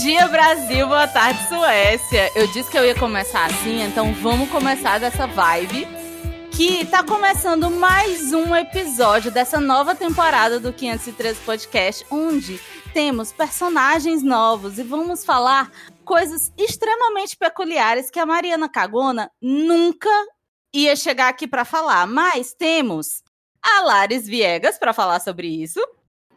dia, Brasil. Boa tarde, Suécia. Eu disse que eu ia começar assim, então vamos começar dessa vibe. Que tá começando mais um episódio dessa nova temporada do 513 Podcast, onde temos personagens novos e vamos falar coisas extremamente peculiares que a Mariana Cagona nunca ia chegar aqui para falar. Mas temos a Viegas para falar sobre isso.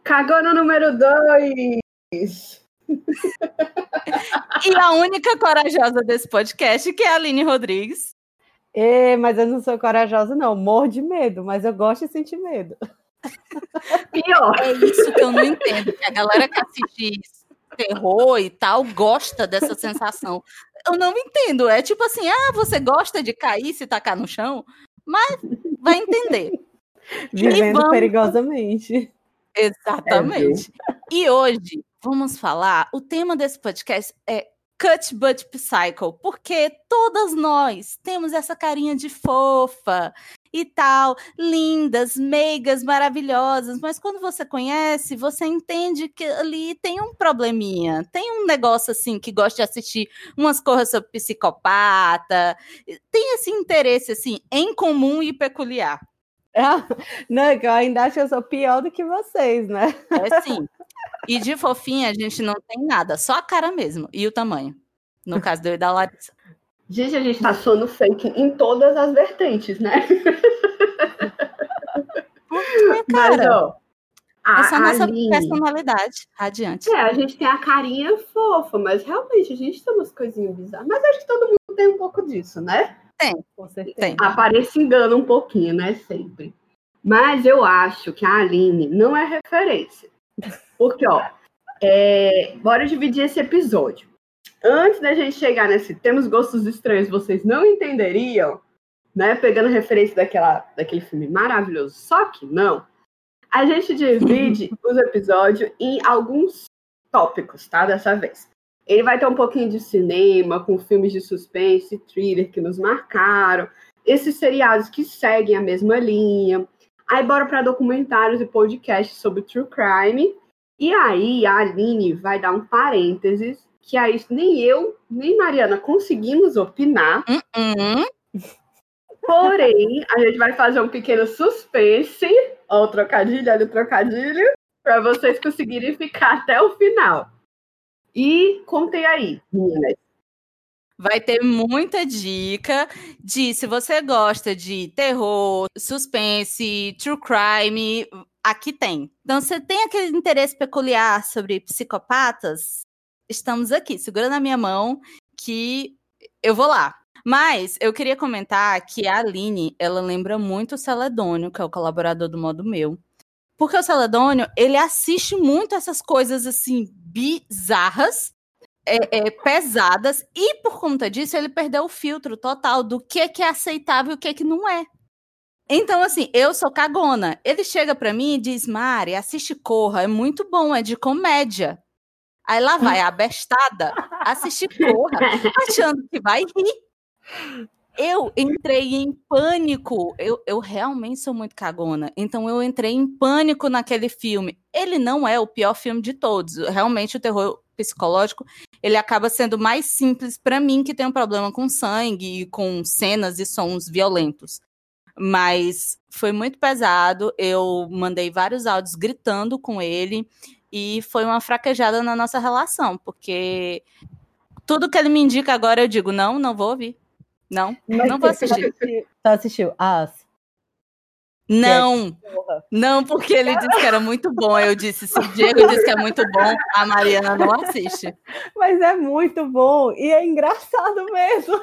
Cagona número 2! E a única corajosa desse podcast, que é a Aline Rodrigues. É, mas eu não sou corajosa, não. Morro de medo, mas eu gosto de sentir medo. Pior. É isso que eu não entendo. Que a galera que assiste terror e tal gosta dessa sensação. Eu não entendo. É tipo assim: ah, você gosta de cair se tacar no chão? Mas vai entender. Vivendo vamos... perigosamente. Exatamente. É, e hoje vamos falar. O tema desse podcast é Cut Butt Psycho, porque todas nós temos essa carinha de fofa e tal, lindas, meigas, maravilhosas, mas quando você conhece, você entende que ali tem um probleminha, tem um negócio assim que gosta de assistir umas coisas sobre psicopata, tem esse interesse assim em comum e peculiar. Não, que eu ainda acho que eu sou pior do que vocês, né? É sim. E de fofinha a gente não tem nada, só a cara mesmo e o tamanho. No caso do eu e da Larissa. Gente, a gente tá soando fake em todas as vertentes, né? Porque, cara, Mas, ó, a, essa é a nossa Aline... personalidade. Adiante. É, a gente tem a carinha fofa, mas realmente a gente tem umas coisinhas bizarras. Mas acho que todo mundo tem um pouco disso, né? Tem, com certeza. Tem. Aparece engana um pouquinho, né? Sempre. Mas eu acho que a Aline não é referência. Porque, ó, é... bora dividir esse episódio. Antes da gente chegar nesse temos gostos estranhos, vocês não entenderiam, né? Pegando referência daquela, daquele filme maravilhoso. Só que não. A gente divide os episódios em alguns tópicos, tá? Dessa vez. Ele vai ter um pouquinho de cinema, com filmes de suspense, thriller que nos marcaram, esses seriados que seguem a mesma linha. Aí bora para documentários e podcasts sobre true crime. E aí a Aline vai dar um parênteses, que aí nem eu, nem Mariana conseguimos opinar. Uh -uh. Porém, a gente vai fazer um pequeno suspense. Ó, o trocadilho, olha o trocadilho. Para vocês conseguirem ficar até o final. E contei aí, meninas. Vai ter muita dica de se você gosta de terror, suspense, true crime, aqui tem. Então, você tem aquele interesse peculiar sobre psicopatas? Estamos aqui, segura na minha mão que eu vou lá. Mas eu queria comentar que a Aline, ela lembra muito o Celedônio, que é o colaborador do Modo Meu. Porque o Celedônio, ele assiste muito essas coisas assim bizarras, é, é, pesadas, e por conta disso ele perdeu o filtro total do que, que é aceitável e o que, que não é. Então, assim, eu sou cagona. Ele chega para mim e diz: Mari, assiste Corra, é muito bom, é de comédia. Aí lá vai a bestada assistir Corra, achando que vai rir. Eu entrei em pânico. Eu, eu realmente sou muito cagona. Então eu entrei em pânico naquele filme. Ele não é o pior filme de todos. Realmente o terror psicológico, ele acaba sendo mais simples para mim que tem um problema com sangue e com cenas e sons violentos. Mas foi muito pesado. Eu mandei vários áudios gritando com ele e foi uma fraquejada na nossa relação, porque tudo que ele me indica agora eu digo não, não vou ouvir. Não, Mas não vou assistir. Você assistiu As? Não, é não, porque ele disse que era muito bom. Eu disse, se o Diego disse que é muito bom, a Mariana não assiste. Mas é muito bom e é engraçado mesmo.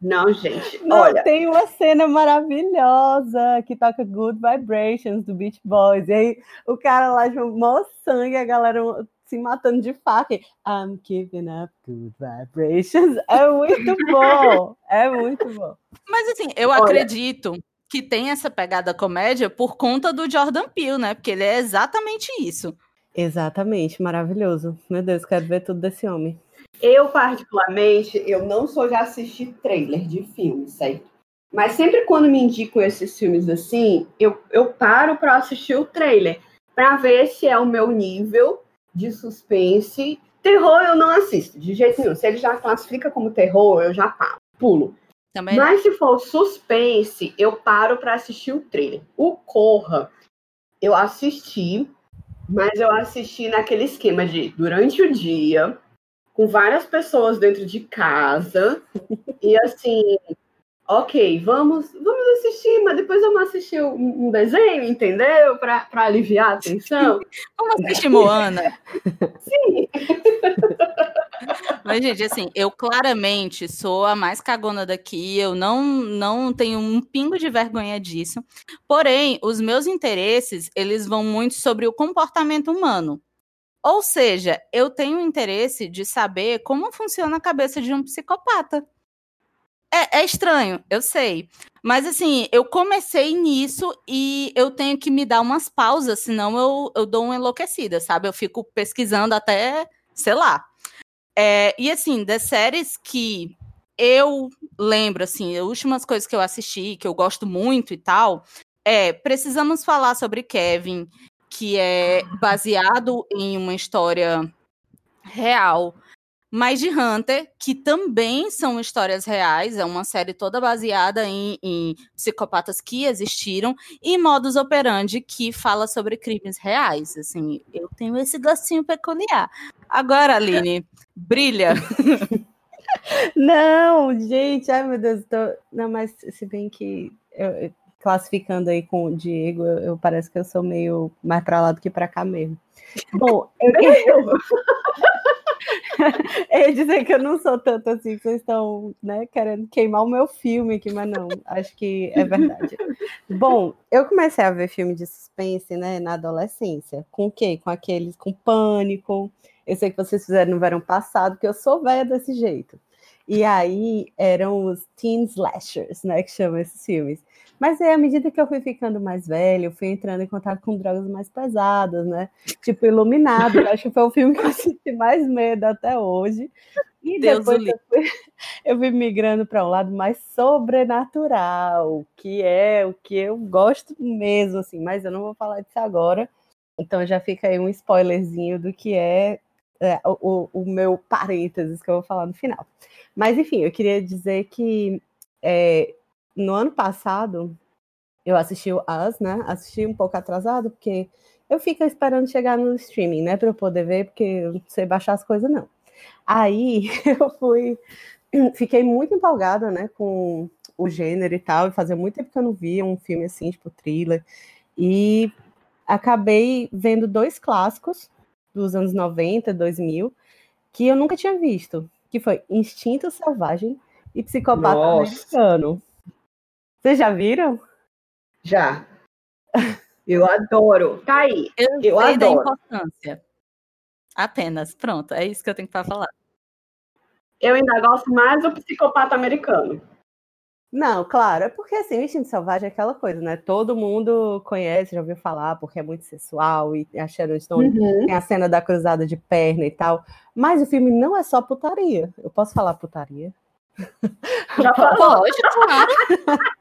Não, gente, não, olha. Tem uma cena maravilhosa que toca Good Vibrations do Beach Boys. E aí o cara lá de mó sangue, a galera se matando de faca. I'm giving up good vibrations. É muito bom. É muito bom. Mas assim, eu Olha, acredito que tem essa pegada comédia por conta do Jordan Peele, né? Porque ele é exatamente isso. Exatamente, maravilhoso. Meu Deus, quero ver tudo desse homem. Eu, particularmente, eu não sou de assistir trailer de filme, certo? Mas sempre quando me indicam esses filmes assim, eu, eu paro para assistir o trailer, para ver se é o meu nível de suspense. Terror eu não assisto, de jeito nenhum. Se ele já classifica como terror, eu já paro, pulo. Também Mas se for suspense, eu paro para assistir o trailer. O Corra, eu assisti, mas eu assisti naquele esquema de durante o dia, com várias pessoas dentro de casa, e assim, ok, vamos, vamos assistir, mas depois vamos assistir um, um desenho, entendeu? Para aliviar a tensão. vamos assistir Moana. Sim. Mas, gente, assim, eu claramente sou a mais cagona daqui, eu não, não tenho um pingo de vergonha disso. Porém, os meus interesses, eles vão muito sobre o comportamento humano. Ou seja, eu tenho interesse de saber como funciona a cabeça de um psicopata. É, é, estranho, eu sei. Mas assim, eu comecei nisso e eu tenho que me dar umas pausas, senão eu, eu dou uma enlouquecida, sabe? Eu fico pesquisando até, sei lá. É, e assim, das séries que eu lembro, assim, as últimas coisas que eu assisti, que eu gosto muito e tal, é Precisamos Falar sobre Kevin, que é baseado em uma história real mas de Hunter, que também são histórias reais, é uma série toda baseada em, em psicopatas que existiram, e Modus Operandi, que fala sobre crimes reais. Assim, eu tenho esse gostinho peculiar. Agora, Aline, brilha! Não, gente, ai meu Deus, tô... não, mas se bem que eu, classificando aí com o Diego, eu, eu parece que eu sou meio mais para lá do que para cá mesmo. Bom, eu, eu ia dizer que eu não sou tanto assim, que vocês estão né, querendo queimar o meu filme aqui, mas não, acho que é verdade. Bom, eu comecei a ver filme de suspense né, na adolescência. Com o quê? Com aqueles, com pânico. Eu sei que vocês fizeram no verão passado, que eu sou velha desse jeito. E aí eram os teen slashers, né, que chamam esses filmes. Mas aí, à medida que eu fui ficando mais velha, eu fui entrando em contato com drogas mais pesadas, né? Tipo Iluminado, acho que foi o filme que eu senti mais medo até hoje. E Deus depois eu fui, eu fui migrando para um lado mais sobrenatural, que é o que eu gosto mesmo, assim, mas eu não vou falar disso agora. Então já fica aí um spoilerzinho do que é, é o, o meu parênteses que eu vou falar no final. Mas enfim, eu queria dizer que é, no ano passado, eu assisti o Us, né? Assisti um pouco atrasado, porque eu fico esperando chegar no streaming, né? Para eu poder ver, porque eu não sei baixar as coisas, não. Aí eu fui. Fiquei muito empolgada, né? Com o gênero e tal, e fazia muito tempo que eu não via um filme assim, tipo thriller. E acabei vendo dois clássicos dos anos 90, 2000, que eu nunca tinha visto, que foi Instinto Selvagem e Psicopata Nossa. Americano. Vocês já viram? Já. Eu adoro. Tá aí. Eu, eu sei adoro. da importância. Apenas. Pronto, é isso que eu tenho para falar. Eu ainda gosto mais do psicopata americano. Não, claro, é porque assim, o Instinto Selvagem é aquela coisa, né? Todo mundo conhece, já ouviu falar, porque é muito sensual e a Sharon Stone uhum. tem a cena da cruzada de perna e tal. Mas o filme não é só putaria. Eu posso falar putaria? Já falou? Pode, claro.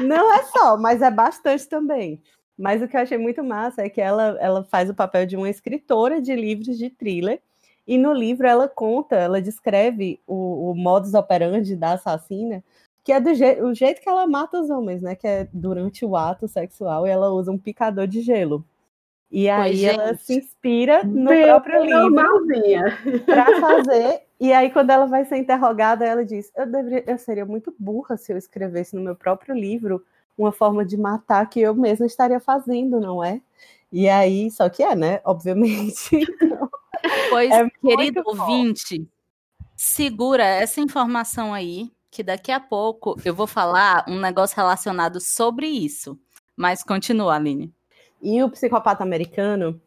Não é só, mas é bastante também. Mas o que eu achei muito massa é que ela, ela faz o papel de uma escritora de livros de thriller. E no livro ela conta, ela descreve o, o modus operandi da assassina, que é do je o jeito que ela mata os homens, né? Que é durante o ato sexual e ela usa um picador de gelo. E aí ela se inspira no próprio livro para fazer. E aí, quando ela vai ser interrogada, ela diz: eu, deveria, eu seria muito burra se eu escrevesse no meu próprio livro uma forma de matar que eu mesma estaria fazendo, não é? E aí, só que é, né? Obviamente. pois, é querido ouvinte, segura essa informação aí, que daqui a pouco eu vou falar um negócio relacionado sobre isso. Mas continua, Aline. E o Psicopata Americano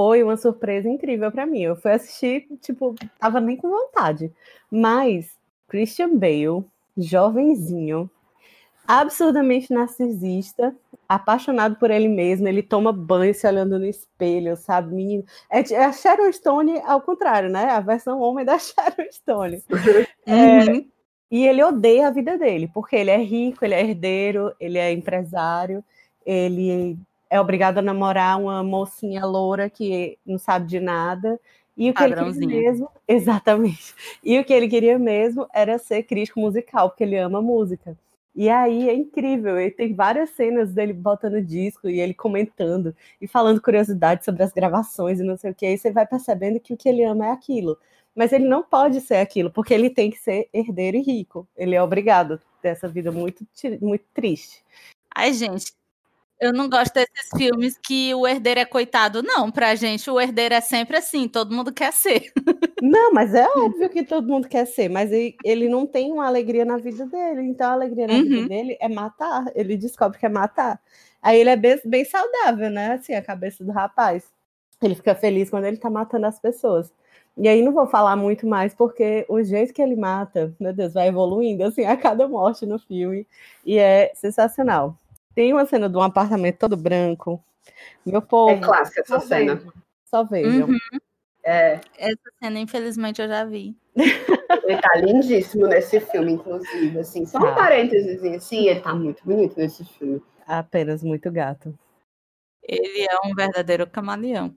foi uma surpresa incrível para mim. Eu fui assistir, tipo, tava nem com vontade. Mas Christian Bale, jovenzinho, absurdamente narcisista, apaixonado por ele mesmo, ele toma banho se olhando no espelho, sabe, menino? É, é a Sharon Stone ao contrário, né? A versão homem da Sharon Stone. É, uhum. e ele odeia a vida dele, porque ele é rico, ele é herdeiro, ele é empresário, ele é obrigado a namorar uma mocinha loura que não sabe de nada. E o que ele queria mesmo, exatamente. E o que ele queria mesmo era ser crítico musical, porque ele ama música. E aí é incrível, ele tem várias cenas dele botando disco e ele comentando e falando curiosidades sobre as gravações e não sei o que. Aí você vai percebendo que o que ele ama é aquilo. Mas ele não pode ser aquilo, porque ele tem que ser herdeiro e rico. Ele é obrigado a ter essa vida muito, muito triste. Ai, gente, eu não gosto desses filmes que o herdeiro é coitado. Não, pra gente o herdeiro é sempre assim, todo mundo quer ser. Não, mas é óbvio que todo mundo quer ser, mas ele, ele não tem uma alegria na vida dele. Então a alegria na uhum. vida dele é matar. Ele descobre que é matar. Aí ele é bem, bem saudável, né? Assim, a cabeça do rapaz. Ele fica feliz quando ele tá matando as pessoas. E aí não vou falar muito mais, porque o jeito que ele mata, meu Deus, vai evoluindo assim a cada morte no filme. E é sensacional. Tem uma cena de um apartamento todo branco. Meu povo. É clássica essa cena. Vejam, só vejam. Uhum. É. Essa cena, infelizmente, eu já vi. Ele tá lindíssimo nesse filme, inclusive. Assim, só um ah. parênteses assim, ele tá muito bonito nesse filme. Apenas muito gato. Ele é um verdadeiro camaleão.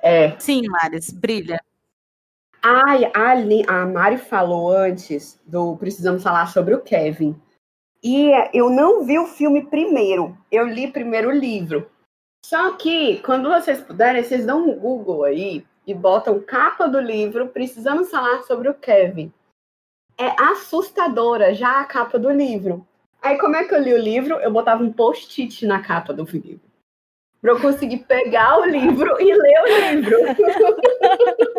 É. Sim, Maris, brilha. Ai, a, a Mari falou antes do Precisamos Falar sobre o Kevin. E eu não vi o filme primeiro, eu li primeiro o livro. Só que, quando vocês puderem, vocês dão um Google aí e botam capa do livro, precisamos falar sobre o Kevin. É assustadora já a capa do livro. Aí, como é que eu li o livro? Eu botava um post-it na capa do livro para eu conseguir pegar o livro e ler o livro.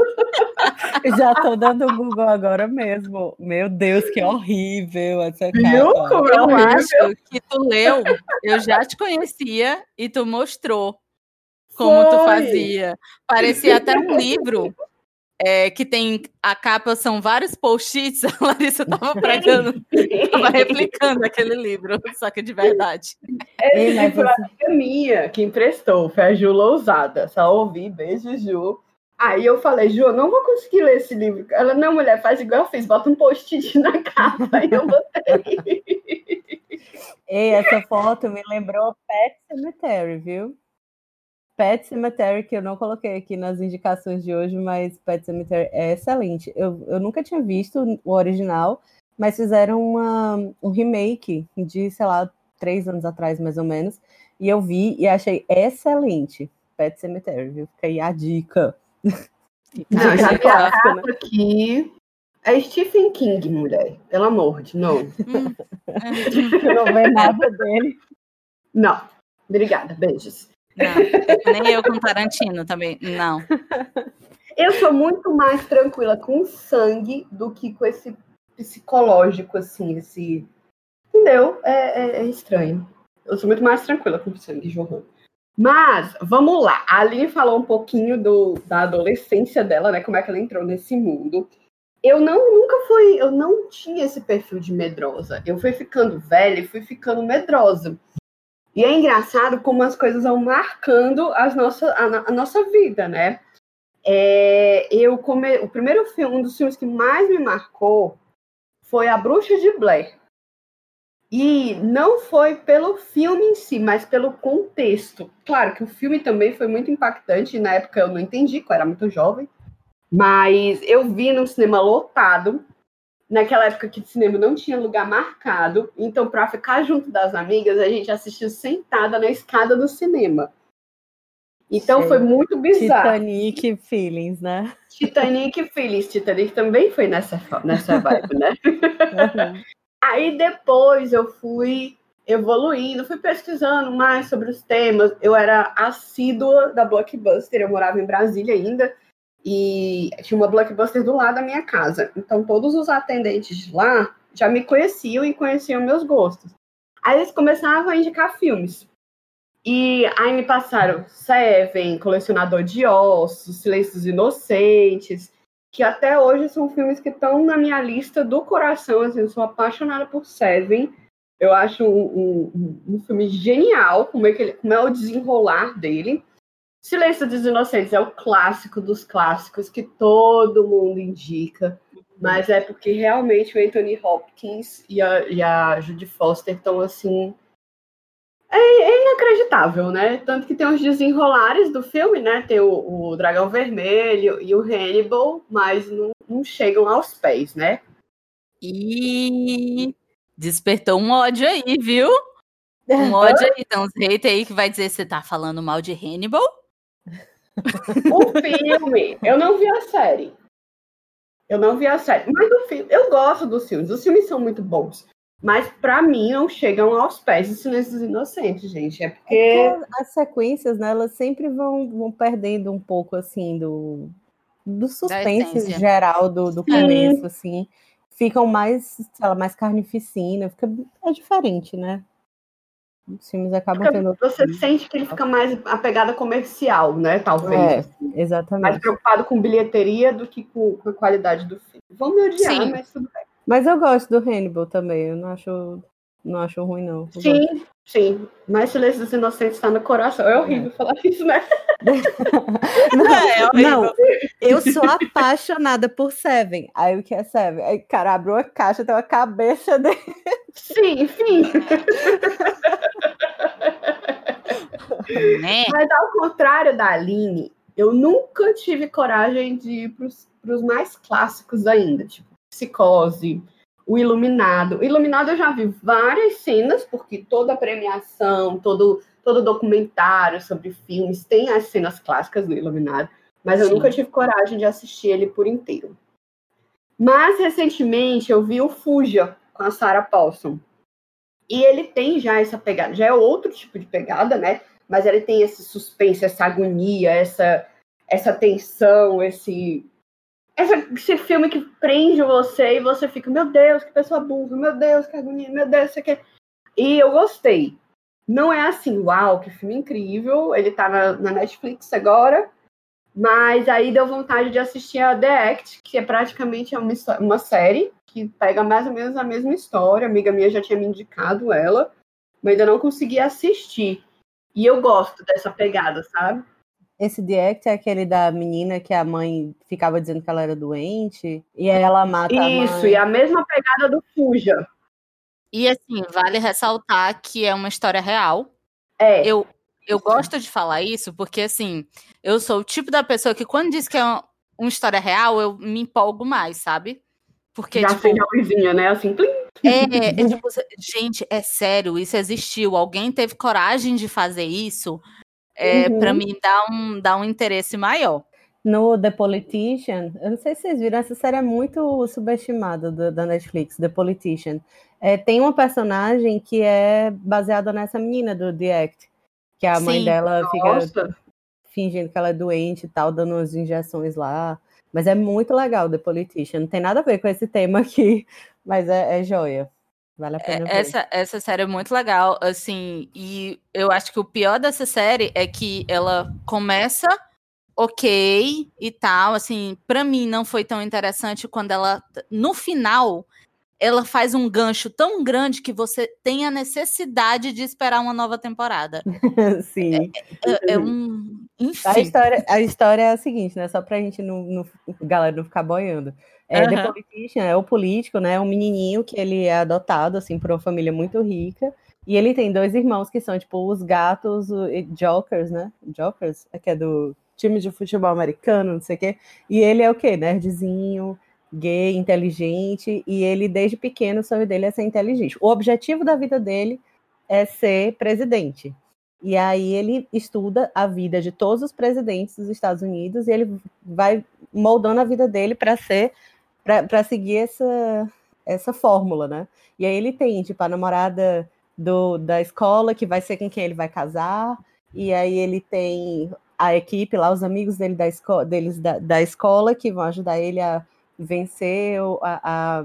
Já tô dando Google agora mesmo. Meu Deus, que horrível essa capa. Viu como é eu acho que tu leu, eu já te conhecia e tu mostrou como Foi. tu fazia. Parecia até um livro é, que tem a capa, são vários post-its, a Larissa estava pregando, estava replicando aquele livro, só que de verdade. É, foi a amiga minha que emprestou, foi a Ju Lousada, só ouvi, beijo, Ju. Aí eu falei, eu não vou conseguir ler esse livro. Ela, não, mulher, faz igual eu fiz, bota um post-it na capa, e eu botei. Ei, essa foto me lembrou Pet Cemetery, viu? Pet Cemetery, que eu não coloquei aqui nas indicações de hoje, mas Pet Cemetery é excelente. Eu, eu nunca tinha visto o original, mas fizeram uma, um remake de, sei lá, três anos atrás, mais ou menos. E eu vi e achei excelente. Pet Cemetery, viu? Fica aí a dica. Não, já vi a capa né? aqui. É Stephen King, mulher. Pelo amor de não. Hum. não vê nada dele. Não. Obrigada, beijos. Não, nem eu com Tarantino também, não. Eu sou muito mais tranquila com sangue do que com esse psicológico, assim, esse. Entendeu? É, é, é estranho. Eu sou muito mais tranquila com sangue, Johan. Mas, vamos lá. A Aline falou um pouquinho do, da adolescência dela, né? Como é que ela entrou nesse mundo. Eu não, nunca fui, eu não tinha esse perfil de medrosa. Eu fui ficando velha e fui ficando medrosa. E é engraçado como as coisas vão marcando as nossa, a, a nossa vida, né? É, eu come... O primeiro filme, um dos filmes que mais me marcou foi A Bruxa de Blair. E não foi pelo filme em si, mas pelo contexto. Claro que o filme também foi muito impactante, na época eu não entendi, eu era muito jovem. Mas eu vi no cinema lotado, naquela época que o cinema não tinha lugar marcado, então para ficar junto das amigas, a gente assistiu sentada na escada do cinema. Então Sei. foi muito bizarro. Titanic Feelings, né? Titanic Feelings. Titanic também foi nessa, nessa vibe, né? Uhum. Aí depois eu fui evoluindo, fui pesquisando mais sobre os temas. Eu era assídua da Blockbuster, eu morava em Brasília ainda, e tinha uma blockbuster do lado da minha casa. Então todos os atendentes de lá já me conheciam e conheciam meus gostos. Aí eles começavam a indicar filmes. E aí me passaram Seven, Colecionador de Ossos, Silêncios Inocentes, que até hoje são filmes que estão na minha lista do coração. Assim, eu sou apaixonada por Seven. Eu acho um, um, um filme genial, como é, que ele, como é o desenrolar dele. Silêncio dos Inocentes é o clássico dos clássicos que todo mundo indica, mas é porque realmente o Anthony Hopkins e a, e a Judy Foster estão assim. É, é, inacreditável, né? Tanto que tem os desenrolares do filme, né? Tem o, o Dragão Vermelho e o Hannibal, mas não, não chegam aos pés, né? E despertou um ódio aí, viu? Um ódio aí. Tem uns haters aí que vai dizer que você tá falando mal de Hannibal. O filme, eu não vi a série. Eu não vi a série. Mas o filme, eu gosto dos filmes. Os filmes são muito bons. Mas para mim não chegam aos pés de Silêncio dos Inocentes, gente. É porque... é porque... as sequências, né, elas sempre vão, vão perdendo um pouco assim do, do suspense geral do, do começo, assim. Ficam mais, sei lá, mais carnificina, fica é diferente, né? Os filmes acabam fica, tendo. Você sente que ele fica mais a pegada comercial, né? Talvez. É, assim. exatamente. Mais preocupado com bilheteria do que com, com a qualidade do filme. Vão me odiar, Sim. mas tudo bem. Mas eu gosto do Hannibal também, eu não acho, não acho ruim, não. Sim, gosto. sim. Mas Silêncio dos Inocentes está no coração. É horrível é. falar isso, né? não, é não, eu sou apaixonada por Seven. Aí o que é Seven? Aí, cara, abre uma caixa, tem uma cabeça dele. Sim, enfim. Né? Mas ao contrário da Aline, eu nunca tive coragem de ir para os mais clássicos ainda, tipo Psicose, o Iluminado. O Iluminado eu já vi várias cenas, porque toda premiação, todo, todo documentário sobre filmes tem as cenas clássicas do Iluminado, mas eu Sim. nunca tive coragem de assistir ele por inteiro. Mas recentemente eu vi o Fuja com a Sarah Paulson. E ele tem já essa pegada, já é outro tipo de pegada, né? Mas ele tem esse suspense, essa agonia, essa essa tensão, esse esse filme que prende você e você fica, meu Deus, que pessoa burra, meu Deus, que agonia, meu Deus, isso aqui. E eu gostei. Não é assim, uau, que filme incrível. Ele tá na, na Netflix agora. Mas aí deu vontade de assistir a The Act, que é praticamente uma, uma série que pega mais ou menos a mesma história. A amiga minha já tinha me indicado ela, mas ainda não consegui assistir. E eu gosto dessa pegada, sabe? Esse The Act é aquele da menina que a mãe ficava dizendo que ela era doente e aí ela mata Isso, a mãe. e a mesma pegada do Fuja. E assim, vale ressaltar que é uma história real. É. Eu, eu gosto de falar isso porque, assim, eu sou o tipo da pessoa que quando diz que é uma, uma história real, eu me empolgo mais, sabe? Porque, Já tipo... a luzinha, né? Assim, plim. É, é tipo, gente, é sério, isso existiu. Alguém teve coragem de fazer isso é, uhum. para mim dá um, dá um interesse maior. No The Politician, eu não sei se vocês viram, essa série é muito subestimada do, da Netflix, The Politician. É, tem uma personagem que é baseada nessa menina do The Act, que a Sim, mãe dela nossa. fica fingindo que ela é doente e tal, dando umas injeções lá. Mas é muito legal The Politician. Não tem nada a ver com esse tema aqui, mas é, é joia. Vale a é, pena. Essa, essa série é muito legal, assim, e eu acho que o pior dessa série é que ela começa ok e tal, assim, para mim não foi tão interessante quando ela, no final, ela faz um gancho tão grande que você tem a necessidade de esperar uma nova temporada. Sim. É, é, é um. Enfim. A história, a história é a seguinte, né? Só pra gente não, não galera não ficar boiando. É, uhum. The Politician é o político, né? Um menininho que ele é adotado, assim, por uma família muito rica. E ele tem dois irmãos que são, tipo, os gatos o, Jokers, né? Jokers, que é do time de futebol americano, não sei o quê. E ele é o quê? Nerdzinho, gay, inteligente. E ele, desde pequeno, o sonho dele é ser inteligente. O objetivo da vida dele é ser presidente. E aí ele estuda a vida de todos os presidentes dos Estados Unidos e ele vai moldando a vida dele para ser para seguir essa, essa fórmula, né? E aí ele tem, tipo, a namorada do, da escola, que vai ser com quem ele vai casar, e aí ele tem a equipe lá, os amigos dele da escola, deles da, da escola, que vão ajudar ele a vencer a, a,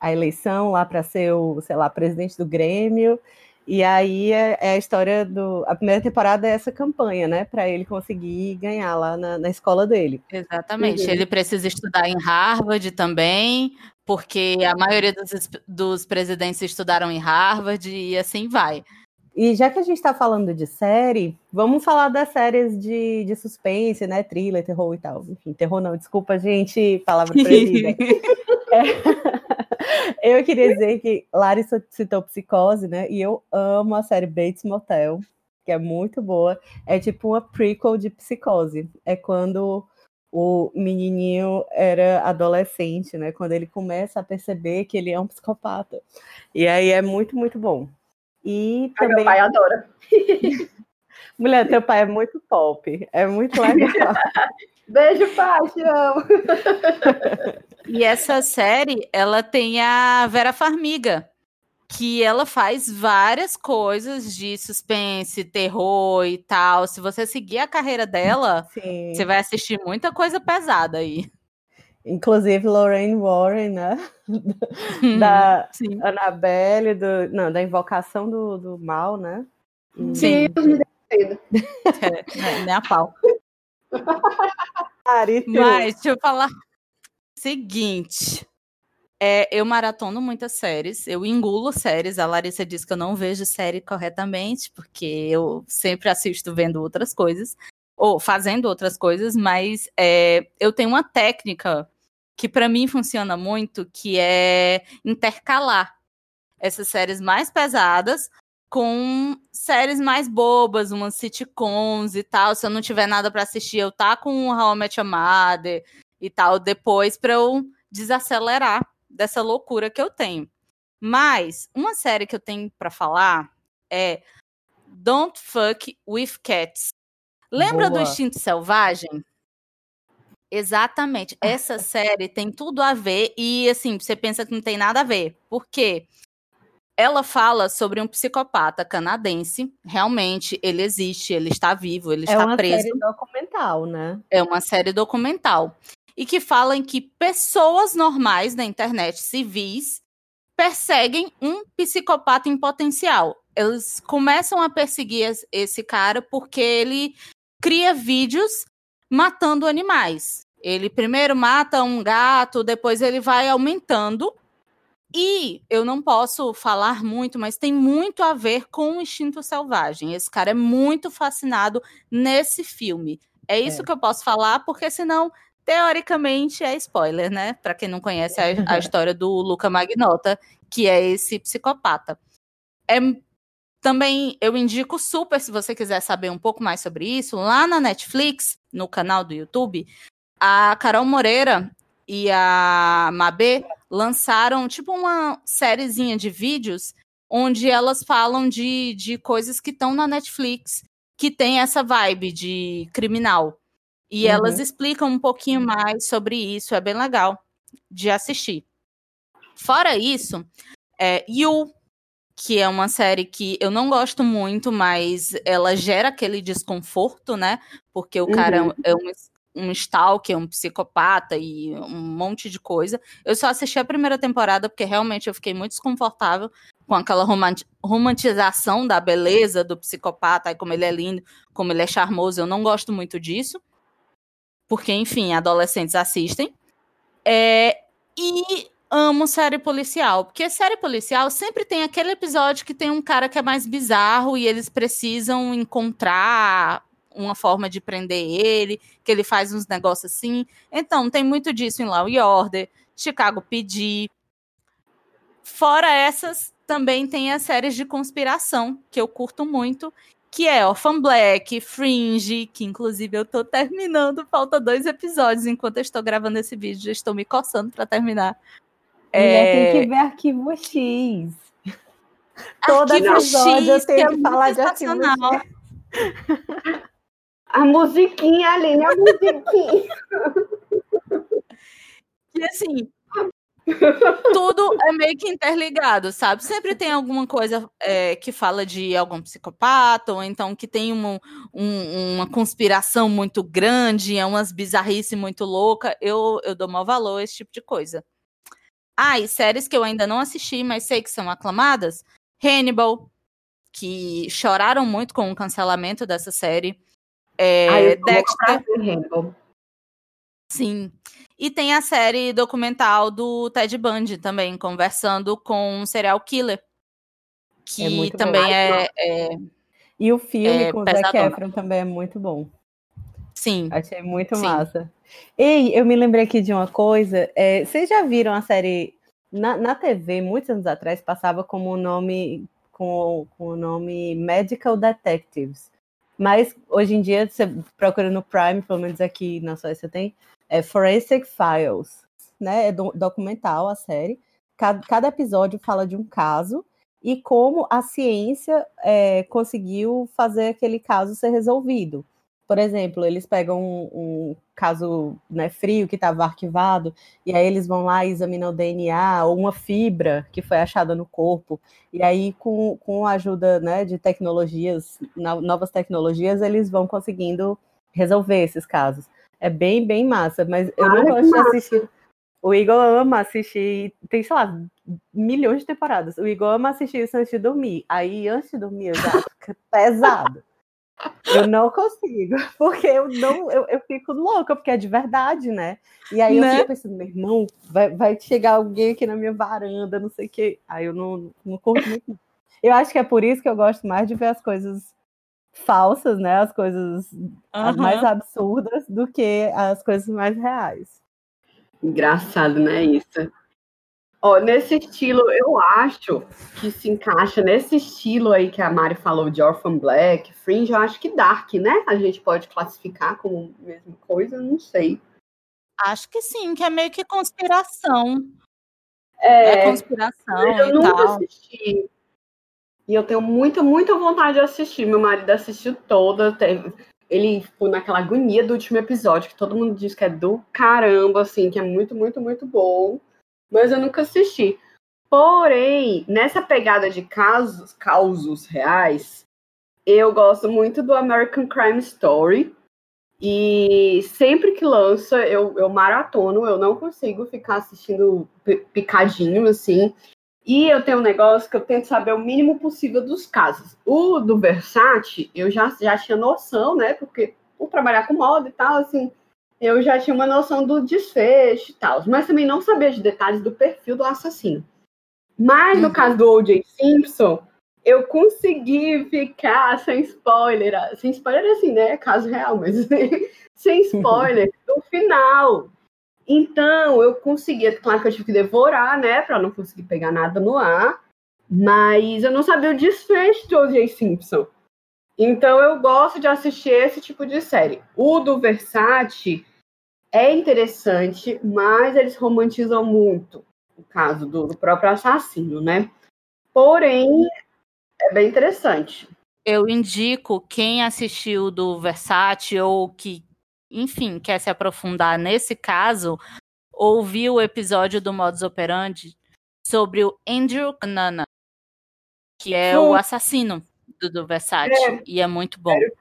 a eleição lá para ser o, sei lá, presidente do Grêmio. E aí é, é, a história do. A primeira temporada é essa campanha, né? Para ele conseguir ganhar lá na, na escola dele. Exatamente. Uhum. Ele precisa estudar em Harvard também, porque a maioria dos, dos presidentes estudaram em Harvard e assim vai. E já que a gente está falando de série, vamos falar das séries de, de suspense, né? Thriller, terror e tal. Enfim, terror não, desculpa, gente, palavra proibida. é. eu queria dizer que Larissa citou Psicose, né? E eu amo a série Bates Motel, que é muito boa. É tipo uma prequel de Psicose. É quando o menininho era adolescente, né? Quando ele começa a perceber que ele é um psicopata. E aí é muito, muito bom. E também... Meu pai adora. Mulher, teu pai é muito top. É muito legal. Beijo, pai, te amo. e essa série, ela tem a Vera Farmiga, que ela faz várias coisas de suspense, terror e tal. Se você seguir a carreira dela, Sim. você vai assistir muita coisa pesada aí. Inclusive Lorraine Warren, né? da Sim. Annabelle, do, não, da invocação do, do mal, né? Sim, Sim. É, nem a pau. Mas, deixa eu falar. Seguinte. É, eu maratono muitas séries, eu engulo séries. A Larissa diz que eu não vejo série corretamente, porque eu sempre assisto vendo outras coisas, ou fazendo outras coisas, mas é, eu tenho uma técnica que para mim funciona muito, que é intercalar essas séries mais pesadas com séries mais bobas, umas sitcoms e tal. Se eu não tiver nada para assistir, eu tá com How I Met Your Mother e tal depois para eu desacelerar dessa loucura que eu tenho. Mas uma série que eu tenho para falar é Don't Fuck with Cats. Lembra Boa. do Instinto Selvagem? Exatamente. Essa série tem tudo a ver e assim, você pensa que não tem nada a ver. Por quê? ela fala sobre um psicopata canadense. Realmente, ele existe, ele está vivo, ele é está preso. É uma série documental, né? É uma série documental. E que fala em que pessoas normais na internet, civis, perseguem um psicopata em potencial. Eles começam a perseguir esse cara porque ele cria vídeos matando animais. Ele primeiro mata um gato, depois ele vai aumentando e eu não posso falar muito, mas tem muito a ver com o instinto selvagem. Esse cara é muito fascinado nesse filme. É isso é. que eu posso falar, porque senão, teoricamente, é spoiler, né? Para quem não conhece a, a história do Luca Magnota, que é esse psicopata. É também eu indico super, se você quiser saber um pouco mais sobre isso, lá na Netflix, no canal do YouTube, a Carol Moreira e a Mabê lançaram tipo uma sériezinha de vídeos onde elas falam de, de coisas que estão na Netflix, que tem essa vibe de criminal. E uhum. elas explicam um pouquinho mais sobre isso, é bem legal de assistir. Fora isso, é, You, que é uma série que eu não gosto muito, mas ela gera aquele desconforto, né? Porque o uhum. cara é um, um stalker, um psicopata e um monte de coisa. Eu só assisti a primeira temporada porque realmente eu fiquei muito desconfortável com aquela romantização da beleza do psicopata, e como ele é lindo, como ele é charmoso. Eu não gosto muito disso. Porque, enfim, adolescentes assistem. É, e amo série policial, porque série policial sempre tem aquele episódio que tem um cara que é mais bizarro e eles precisam encontrar uma forma de prender ele, que ele faz uns negócios assim. Então, tem muito disso em Law e Order, Chicago PD. Fora essas, também tem as séries de conspiração, que eu curto muito, que é Orphan Black, Fringe, que inclusive eu tô terminando, falta dois episódios enquanto eu estou gravando esse vídeo, já estou me coçando para terminar. É... Tem que ver Arquivo X. Todo Arquivo X, eu tenho que, que falar de Arquivo X. A musiquinha, Aline, a musiquinha. E assim, tudo é meio que interligado, sabe? Sempre tem alguma coisa é, que fala de algum psicopata, ou então que tem uma, um, uma conspiração muito grande, é umas bizarrices muito louca. Eu, eu dou mau valor a esse tipo de coisa. Ah, e séries que eu ainda não assisti, mas sei que são aclamadas. Hannibal, que choraram muito com o cancelamento dessa série. É, ah, Dexter. Sim. E tem a série documental do Ted Bundy também, conversando com um serial killer. Que é também é, é, E o filme é com o Zac Efron também é muito bom. Sim. Achei muito Sim. massa. Ei, eu me lembrei aqui de uma coisa. É, vocês já viram a série Na, na TV, muitos anos atrás, passava como o nome com, com o nome Medical Detectives. Mas hoje em dia, você procura no Prime, pelo menos aqui na Suécia tem, é Forensic Files, né? É do, documental a série. Cada, cada, episódio fala de um caso e como a ciência é, conseguiu fazer aquele caso ser resolvido. Por exemplo, eles pegam um, um caso né, frio que estava arquivado, e aí eles vão lá e examinam o DNA ou uma fibra que foi achada no corpo. E aí, com, com a ajuda né, de tecnologias, novas tecnologias, eles vão conseguindo resolver esses casos. É bem, bem massa, mas eu não gosto de assistir. O Igor ama assistir, tem, sei lá, milhões de temporadas. O Igor ama assistir isso antes de dormir. Aí, antes de dormir, eu já fica pesado. Eu não consigo, porque eu não, eu, eu fico louca, porque é de verdade, né? E aí né? eu fico pensando, meu irmão, vai, vai chegar alguém aqui na minha varanda, não sei o quê. Aí eu não, não curto muito. Eu acho que é por isso que eu gosto mais de ver as coisas falsas, né? As coisas uhum. as mais absurdas do que as coisas mais reais. Engraçado, né? Isso. Ó, nesse estilo, eu acho que se encaixa nesse estilo aí que a Mari falou de Orphan Black, Fringe, eu acho que Dark, né? A gente pode classificar como a mesma coisa, não sei. Acho que sim, que é meio que conspiração. É, é conspiração eu nunca tal. assisti. E eu tenho muita, muita vontade de assistir. Meu marido assistiu toda, teve, ele ficou naquela agonia do último episódio, que todo mundo diz que é do caramba, assim, que é muito, muito, muito bom mas eu nunca assisti. Porém, nessa pegada de casos, causos reais, eu gosto muito do American Crime Story. E sempre que lança, eu, eu maratono, eu não consigo ficar assistindo picadinho, assim. E eu tenho um negócio que eu tento saber o mínimo possível dos casos. O do Versace, eu já, já tinha noção, né? Porque por trabalhar com moda e tal, assim, eu já tinha uma noção do desfecho e tal, mas também não sabia de detalhes do perfil do assassino. Mas no uhum. caso do O.J. Simpson, eu consegui ficar sem spoiler, sem spoiler assim, né? Caso real, mas sem spoiler no final. Então, eu conseguia, claro que eu tive que devorar, né, para não conseguir pegar nada no ar, mas eu não sabia o desfecho do O.J. Simpson. Então eu gosto de assistir esse tipo de série. O do Versace é interessante, mas eles romantizam muito o caso do, do próprio assassino, né? Porém, é bem interessante. Eu indico quem assistiu do Versace ou que, enfim, quer se aprofundar nesse caso, ouvir o episódio do Modus Operandi sobre o Andrew Nana, que é Sim. o assassino do, do Versace, é, e é muito bom. Era,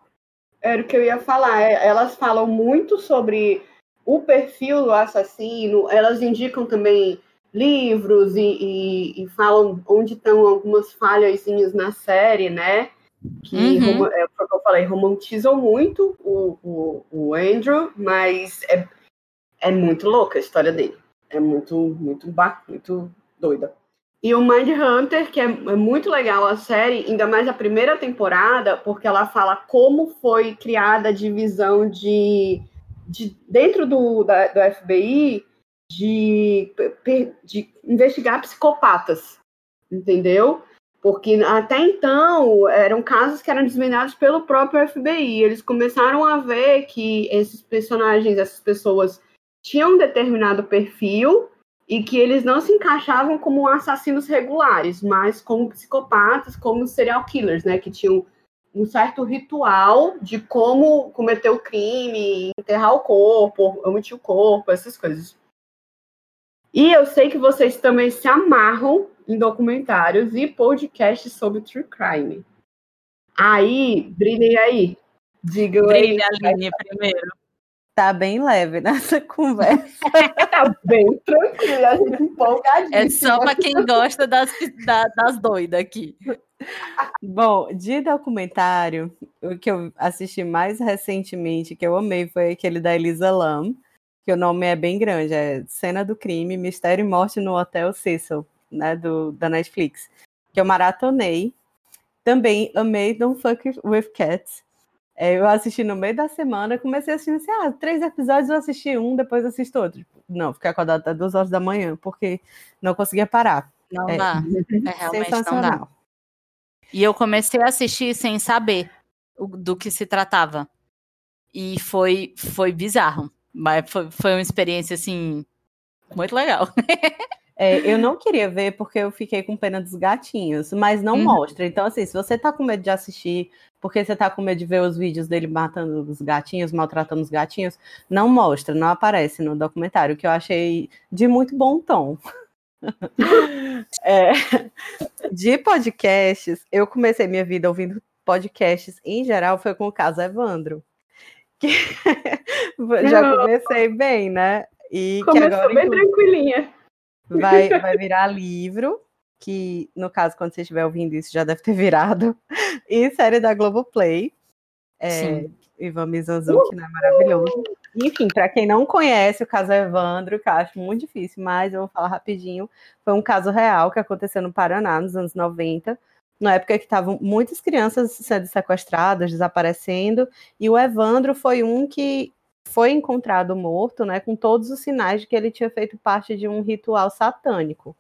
era, o que eu ia falar. É, elas falam muito sobre o perfil do assassino, elas indicam também livros e, e, e falam onde estão algumas falhazinhas na série, né? Que, uhum. é o que eu falei, romantizam muito o, o, o Andrew, mas é, é muito louca a história dele. É muito, muito, muito doida. E o Mind Hunter, que é, é, muito legal a série, ainda mais a primeira temporada, porque ela fala como foi criada a divisão de, de dentro do, da, do FBI de, de investigar psicopatas, entendeu? Porque até então eram casos que eram desvendados pelo próprio FBI. Eles começaram a ver que esses personagens, essas pessoas, tinham um determinado perfil e que eles não se encaixavam como assassinos regulares, mas como psicopatas, como serial killers, né, que tinham um certo ritual de como cometer o crime, enterrar o corpo, omitir o corpo, essas coisas. E eu sei que vocês também se amarram em documentários e podcasts sobre true crime. Aí, brilhem aí. Digam Brilha aí. Brilha primeiro tá bem leve nessa conversa. tá bem tranquila, a gente empolgadíssima. É só para quem gosta das, das doidas aqui. Bom, de documentário, o que eu assisti mais recentemente, que eu amei, foi aquele da Elisa Lam, que o nome é bem grande, é Cena do Crime, Mistério e Morte no Hotel Cecil, né, do, da Netflix, que eu maratonei. Também amei Don't Fuck With Cats, eu assisti no meio da semana, comecei a assistir assim, ah, três episódios, eu assisti um, depois assisto outro. Tipo, não, fiquei acordada até duas horas da manhã, porque não conseguia parar. Não É. dá. É, realmente não dá. E eu comecei a assistir sem saber do que se tratava. E foi, foi bizarro. Mas foi, foi uma experiência, assim, muito legal. É, eu não queria ver porque eu fiquei com pena dos gatinhos, mas não Uhum. mostra. Então, assim, se você tá com medo de assistir, porque você tá com medo de ver os vídeos dele matando os gatinhos, maltratando os gatinhos, não mostra, não aparece no documentário, que eu achei de muito bom tom. É, de podcasts, eu comecei minha vida ouvindo podcasts em geral, foi com o caso Evandro. Que já comecei bem, né? E que Começou agora, bem tranquilinha. Vai, vai virar livro, que no caso, quando você estiver ouvindo isso, já deve ter virado, e série da Globoplay. É, Sim. Ivan Mizanzuki, né? Maravilhoso. Enfim, para quem não conhece o caso Evandro, que eu acho muito difícil, mas eu vou falar rapidinho. Foi um caso real que aconteceu no Paraná nos anos 90, na época que estavam muitas crianças sendo sequestradas, desaparecendo, e o Evandro foi um que foi encontrado morto, né, com todos os sinais de que ele tinha feito parte de um ritual satânico.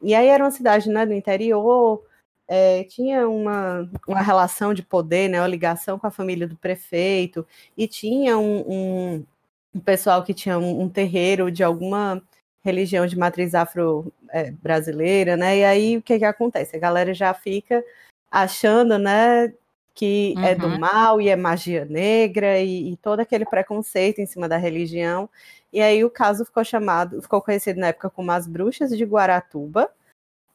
E aí era uma cidade né, do interior, é, tinha uma, uma relação de poder, né, uma ligação com a família do prefeito, e tinha um, um, um pessoal que tinha um, um terreiro de alguma religião de matriz afro-brasileira, né, e aí o que que acontece? A galera já fica achando, né, que é do Uhum. mal e é magia negra e, e todo aquele preconceito em cima da religião. E aí o caso ficou chamado, ficou conhecido na época como as bruxas de Guaratuba,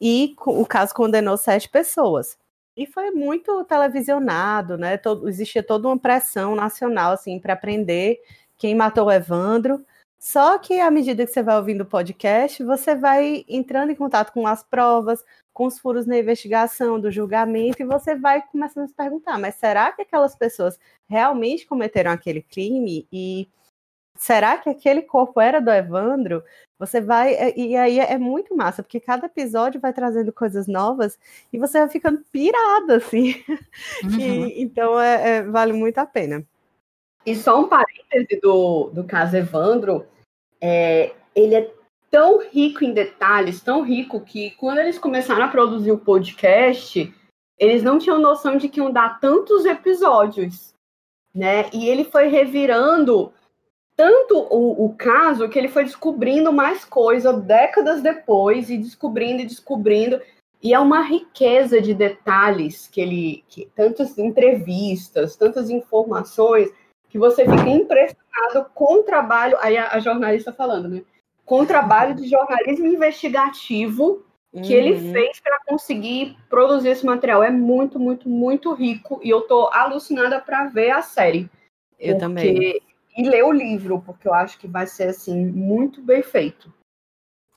e o caso condenou sete pessoas. E foi muito televisionado, né? Todo, existia toda uma pressão nacional assim para prender quem matou o Evandro. Só que à medida que você vai ouvindo o podcast, você vai entrando em contato com as provas, com os furos na investigação, do julgamento, e você vai começando a se perguntar: mas será que aquelas pessoas realmente cometeram aquele crime? E será que aquele corpo era do Evandro? Você vai. é, E aí é muito massa, porque cada episódio vai trazendo coisas novas e você vai ficando pirada, assim. Uhum. E- então é, é- vale muito a pena. E só um parêntese do, do caso Evandro, é, ele é tão rico em detalhes, tão rico, que quando eles começaram a produzir o podcast, eles não tinham noção de que iam dar tantos episódios, né? E ele foi revirando tanto o, o caso que ele foi descobrindo mais coisa décadas depois e descobrindo e descobrindo. E é uma riqueza de detalhes que ele. Que, tantas entrevistas, tantas informações, que você fica impressionado com o trabalho. Aí a, a jornalista falando, né? Com o trabalho de jornalismo investigativo que ele Uhum. fez para conseguir produzir esse material. É muito, muito, muito rico. E eu tô alucinada para ver a série. Eu porque- também. E ler o livro, porque eu acho que vai ser assim, muito bem feito.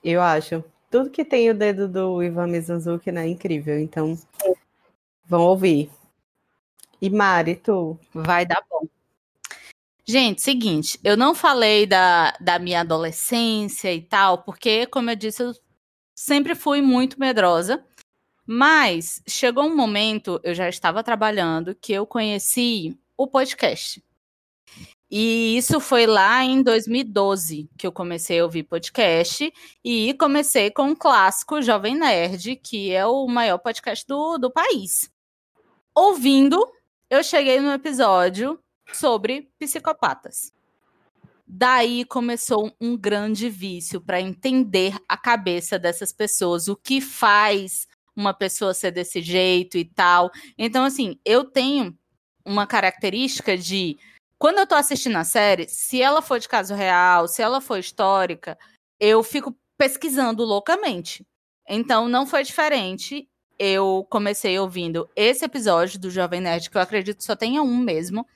Eu acho. Tudo que tem o dedo do Ivan Mizanzuki, né? É incrível. Então, vão ouvir. E Mari, tu? Vai dar bom. Gente, seguinte, eu não falei da, da minha adolescência e tal, porque, como eu disse, eu sempre fui muito medrosa. Mas chegou um momento, eu já estava trabalhando, que eu conheci o podcast. E isso foi lá em 2012 que eu comecei a ouvir podcast. E comecei com um clássico Jovem Nerd, que é o maior podcast do, do país. Ouvindo, eu cheguei no episódio sobre psicopatas. Daí começou um grande vício para entender a cabeça dessas pessoas, o que faz uma pessoa ser desse jeito e tal. Então, assim, eu tenho uma característica de quando eu tô assistindo a série, se ela for de caso real, se ela for histórica, eu fico pesquisando loucamente. Então, não foi diferente. Eu comecei ouvindo esse episódio do Jovem Nerd, que eu acredito só tenha um mesmo.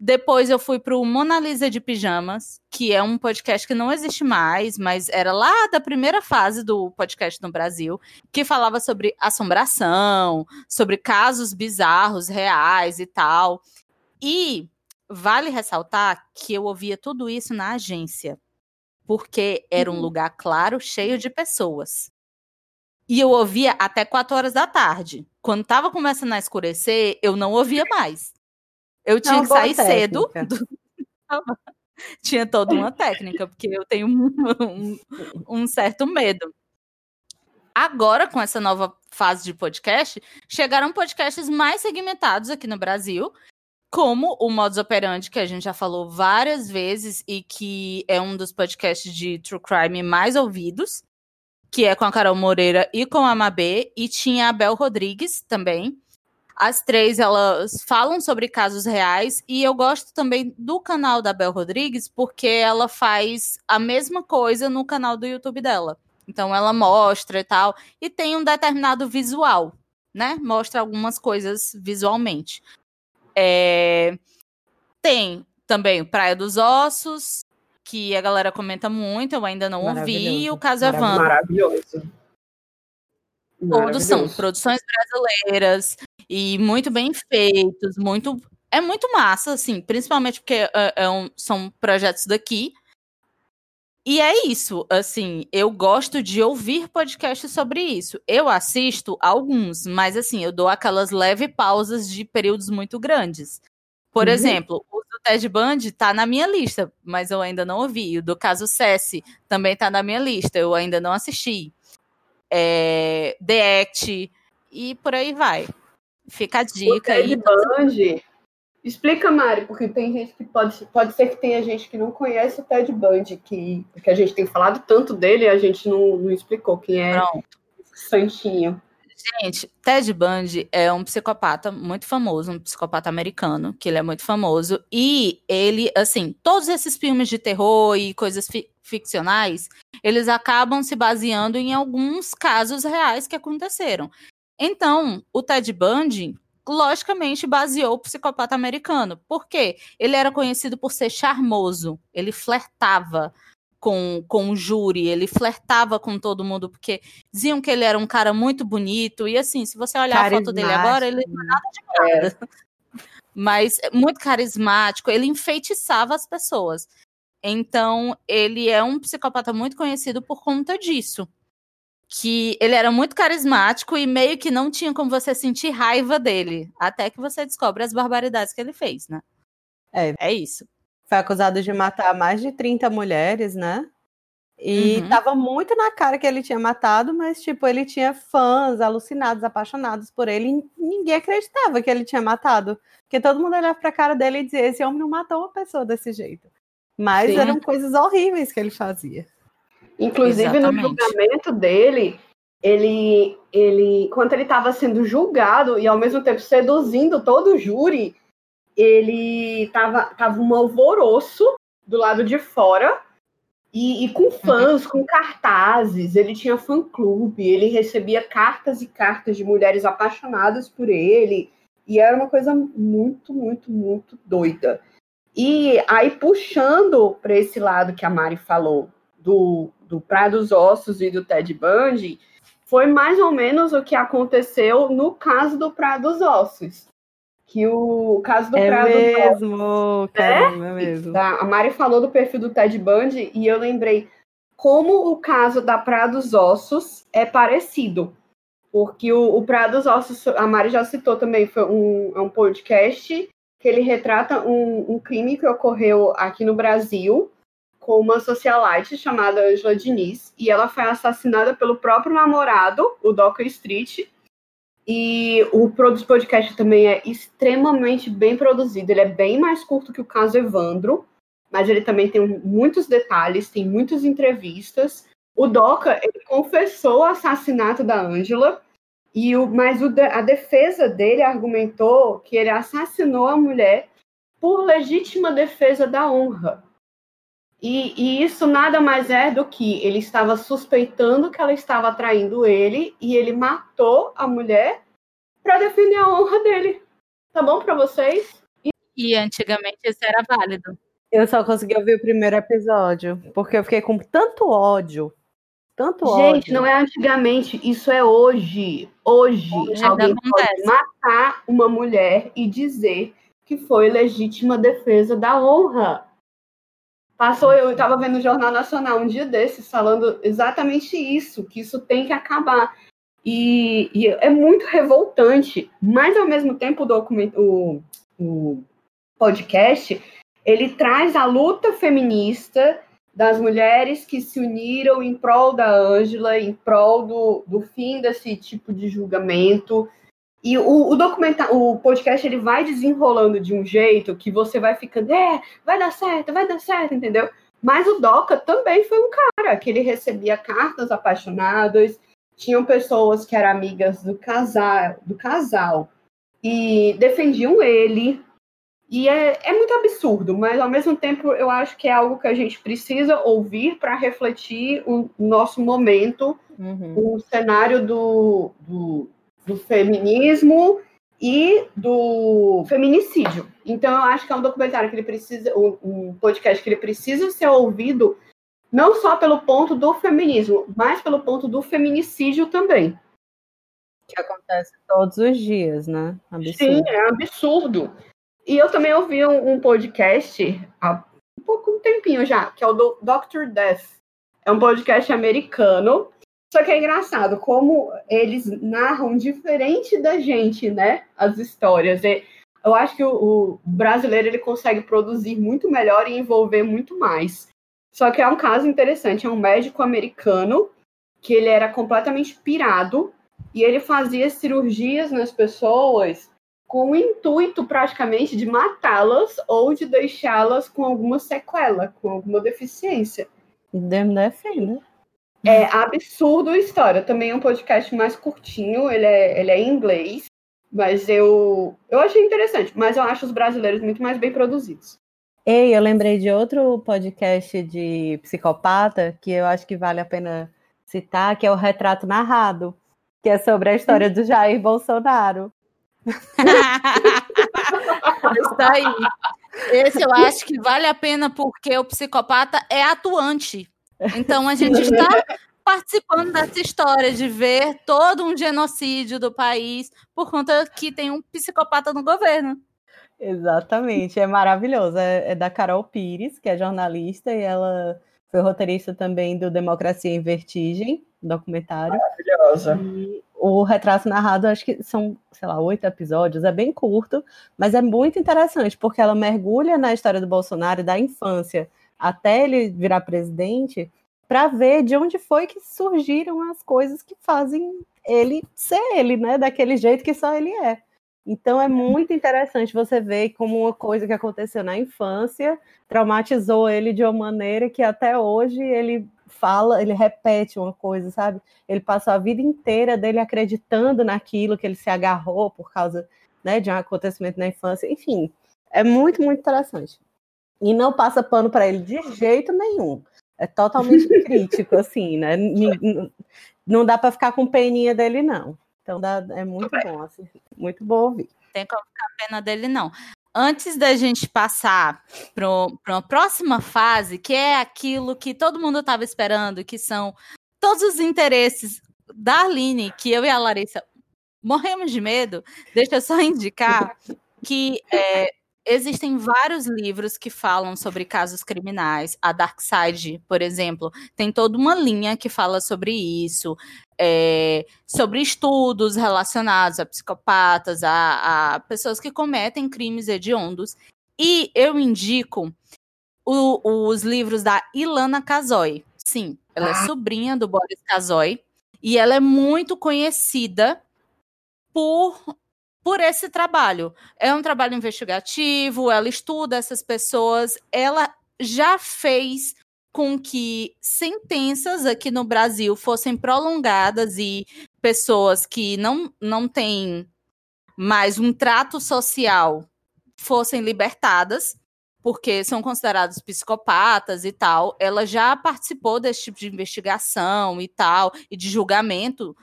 Depois eu fui pro Mona Lisa de Pijamas, que é um podcast que não existe mais, mas era lá da primeira fase do podcast no Brasil, que falava sobre assombração, sobre casos bizarros, reais e tal. E vale ressaltar que eu ouvia tudo isso na agência, porque era um lugar claro, cheio de pessoas. E eu ouvia até 4 horas da tarde. Quando tava começando a escurecer, eu não ouvia mais. Eu tinha que sair cedo. técnica. do- tinha toda uma técnica, porque eu tenho um, um, um certo medo. Agora, com essa nova fase de podcast, chegaram podcasts mais segmentados aqui no Brasil, como o Modus Operandi, que a gente já falou várias vezes e que é um dos podcasts de true crime mais ouvidos, que é com a Carol Moreira e com a Mabê, e tinha a Bel Rodrigues também. As três, elas falam sobre casos reais, e eu gosto também do canal da Bel Rodrigues, porque ela faz a mesma coisa no canal do YouTube dela. Então ela mostra e tal, e tem um determinado visual, né? Mostra algumas coisas visualmente. É... Tem também Praia dos Ossos, que a galera comenta muito, eu ainda não ouvi, e o caso é Evandro. Maravilhoso. Todos são produções brasileiras e muito bem feitos, muito é muito massa, assim, principalmente porque é, é um, são projetos daqui. E é isso, assim, eu gosto de ouvir podcasts sobre isso. Eu assisto alguns, mas assim, eu dou aquelas leve pausas de períodos muito grandes. Por uhum. exemplo, o do Ted Bundy tá na minha lista, mas eu ainda não ouvi. O do caso Cessi também tá na minha lista, eu ainda não assisti. É, The Act e por aí vai. Fica a dica aí. Bundy, explica, Mari, porque tem gente que pode, pode ser que tenha gente que não conhece o Ted Bundy, que, porque a gente tem falado tanto dele e a gente não, não explicou quem é Pronto. Santinho. Gente, Ted Bundy é um psicopata muito famoso, um psicopata americano, que ele é muito famoso. E ele, assim, todos esses filmes de terror e coisas fi ficcionais, eles acabam se baseando em alguns casos reais que aconteceram. Então, o Ted Bundy, logicamente, baseou o psicopata americano. Por quê? Ele era conhecido por ser charmoso, ele flertava com, com o júri, ele flertava com todo mundo, porque diziam que ele era um cara muito bonito, e assim, se você olhar a foto dele agora, ele não é nada de nada. É. Mas muito carismático, ele enfeitiçava as pessoas. Então, ele é um psicopata muito conhecido por conta disso. Que ele era muito carismático e meio que não tinha como você sentir raiva dele. Até que você descobre as barbaridades que ele fez, né? É, é isso foi acusado de matar mais de 30 mulheres, né? E uhum. tava muito na cara que ele tinha matado, mas, tipo, ele tinha fãs alucinados, apaixonados por ele, e ninguém acreditava que ele tinha matado. Porque todo mundo olhava pra cara dele e dizia: esse homem não matou uma pessoa desse jeito. Mas Sim. eram coisas horríveis que ele fazia. Inclusive, Exatamente. no julgamento dele, ele, ele, enquanto ele estava sendo julgado e ao mesmo tempo seduzindo todo o júri, ele tava, tava um alvoroço do lado de fora e, e, com fãs, com cartazes. Ele tinha fã-clube, ele recebia cartas e cartas de mulheres apaixonadas por ele. E era uma coisa muito, muito, muito doida. E aí, puxando para esse lado que a Mari falou, do, do Praia dos Ossos e do Ted Bundy, foi mais ou menos o que aconteceu no caso do Praia dos Ossos que o caso do é Prado mesmo, caramba, é, é mesmo. A Mari falou do perfil do Ted Bundy e eu lembrei como o caso da Praia dos Ossos é parecido. Porque o, o Praia dos Ossos, a Mari já citou também, foi um, é um podcast que ele retrata um, um crime que ocorreu aqui no Brasil com uma socialite chamada Angela Diniz, e ela foi assassinada pelo próprio namorado, o Docker Street, e o Podcast também é extremamente bem produzido. Ele é bem mais curto que o caso Evandro, mas ele também tem muitos detalhes, tem muitas entrevistas. O Doca ele confessou o assassinato da Ângela, e o, mas o, a defesa dele argumentou que ele assassinou a mulher por legítima defesa da honra. E, e, isso nada mais é do que ele estava suspeitando que ela estava traindo ele e ele matou a mulher para defender a honra dele. Tá bom para vocês? E... e antigamente isso era válido. Eu só consegui ouvir o primeiro episódio, porque eu fiquei com tanto ódio. Tanto Gente, ódio. não é antigamente, isso é hoje. Hoje, hoje alguém pode matar uma mulher e dizer que foi legítima defesa da honra. Passou, eu estava vendo o Jornal Nacional um dia desses falando exatamente isso, que isso tem que acabar. E, e é muito revoltante, mas ao mesmo tempo o, documento, o, o podcast ele traz a luta feminista das mulheres que se uniram em prol da Ângela, em prol do, do fim desse tipo de julgamento. E o, o documentário, o podcast, ele vai desenrolando de um jeito que você vai ficando, é, vai dar certo, vai dar certo, entendeu? Mas o Doca também foi um cara que ele recebia cartas apaixonadas, tinham pessoas que eram amigas do casal, do casal e defendiam ele. E é, é muito absurdo, mas ao mesmo tempo eu acho que é algo que a gente precisa ouvir para refletir o nosso momento, uhum. o cenário do, do, do feminismo e do feminicídio. Então eu acho que é um documentário que ele precisa, um, podcast que ele precisa ser ouvido não só pelo ponto do feminismo, mas pelo ponto do feminicídio também. Que acontece todos os dias, né? Absurdo. Sim, é absurdo. E eu também ouvi um, um podcast há um pouco um tempinho já, que é o do Dr. Death. É um podcast americano. Só que é engraçado como eles narram diferente da gente, né? As histórias. E eu acho que o, brasileiro ele consegue produzir muito melhor e envolver muito mais. Só que é um caso interessante, é um médico americano que ele era completamente pirado e ele fazia cirurgias nas pessoas com o intuito praticamente de matá-las ou de deixá-las com alguma sequela, com alguma deficiência. Deus defenda. É absurdo a história. Também é um podcast mais curtinho, ele é, ele é em inglês, mas eu, eu achei interessante, mas eu acho os brasileiros muito mais bem produzidos. Ei, eu lembrei de outro podcast de psicopata que eu acho que vale a pena citar, que é o Retrato Narrado, que é sobre a história do Jair Bolsonaro. Isso aí. Esse eu acho que vale a pena porque o psicopata é atuante. Então a gente está participando dessa história de ver todo um genocídio do país por conta que tem um psicopata no governo. Exatamente, é maravilhoso. É, é, da Carol Pires, que é jornalista, e ela foi roteirista também do Democracia em Vertigem, documentário. Maravilhosa. E o retrato narrado, acho que são, sei lá, oito episódios, é bem curto, mas é muito interessante, porque ela mergulha na história do Bolsonaro da infância até ele virar presidente, para ver de onde foi que surgiram as coisas que fazem ele ser ele, né? Daquele jeito que só ele é. Então é muito interessante você ver como uma coisa que aconteceu na infância traumatizou ele de uma maneira que até hoje ele fala, ele repete uma coisa, sabe? Ele passou a vida inteira dele acreditando naquilo que ele se agarrou por causa né, de um acontecimento na infância. Enfim, é muito, muito interessante. E não passa pano para ele de jeito nenhum. É totalmente crítico, assim, né? Não dá para ficar com peninha dele, não. Então dá, é muito bom, assim, muito bom ouvir. Tem como ficar pena dele, não. Antes da gente passar para uma próxima fase, que é aquilo que todo mundo estava esperando, que são todos os interesses da Aline, que eu e a Larissa morremos de medo, deixa eu só indicar que é, Existem vários livros que falam sobre casos criminais. A Dark Side, por exemplo, tem toda uma linha que fala sobre isso, é, sobre estudos relacionados a psicopatas, a, a, pessoas que cometem crimes hediondos. E eu indico o, os livros da Ilana Kazoy. Sim, ela é ah. sobrinha do Boris Kazoy e ela é muito conhecida por por esse trabalho. É um trabalho investigativo, ela estuda essas pessoas, ela já fez com que sentenças aqui no Brasil fossem prolongadas e pessoas que não, não têm mais um trato social fossem libertadas, porque são considerados psicopatas e tal. Ela já participou desse tipo de investigação e tal, e de julgamento.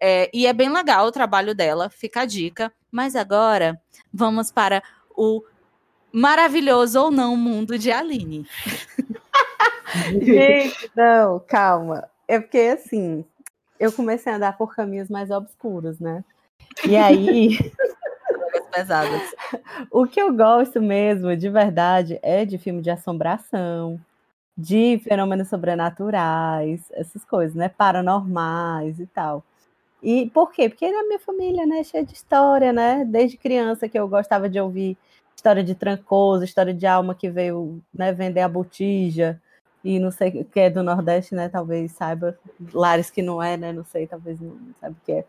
É, e é bem legal o trabalho dela, fica a dica. Mas agora vamos para o maravilhoso ou não mundo de Aline. Gente, não, calma. É porque assim, eu comecei a andar por caminhos mais obscuros, né? E aí. pesadas. O que eu gosto mesmo, de verdade, é de filme de assombração, de fenômenos sobrenaturais, essas coisas, né? Paranormais e tal. E por quê? Porque na minha família, né, cheia de história, né? Desde criança que eu gostava de ouvir história de Trancoso, história de alma que veio né, vender a botija, e não sei o que é do Nordeste, né? Talvez saiba. Lares que não é, né? Não sei, talvez não sabe o que é.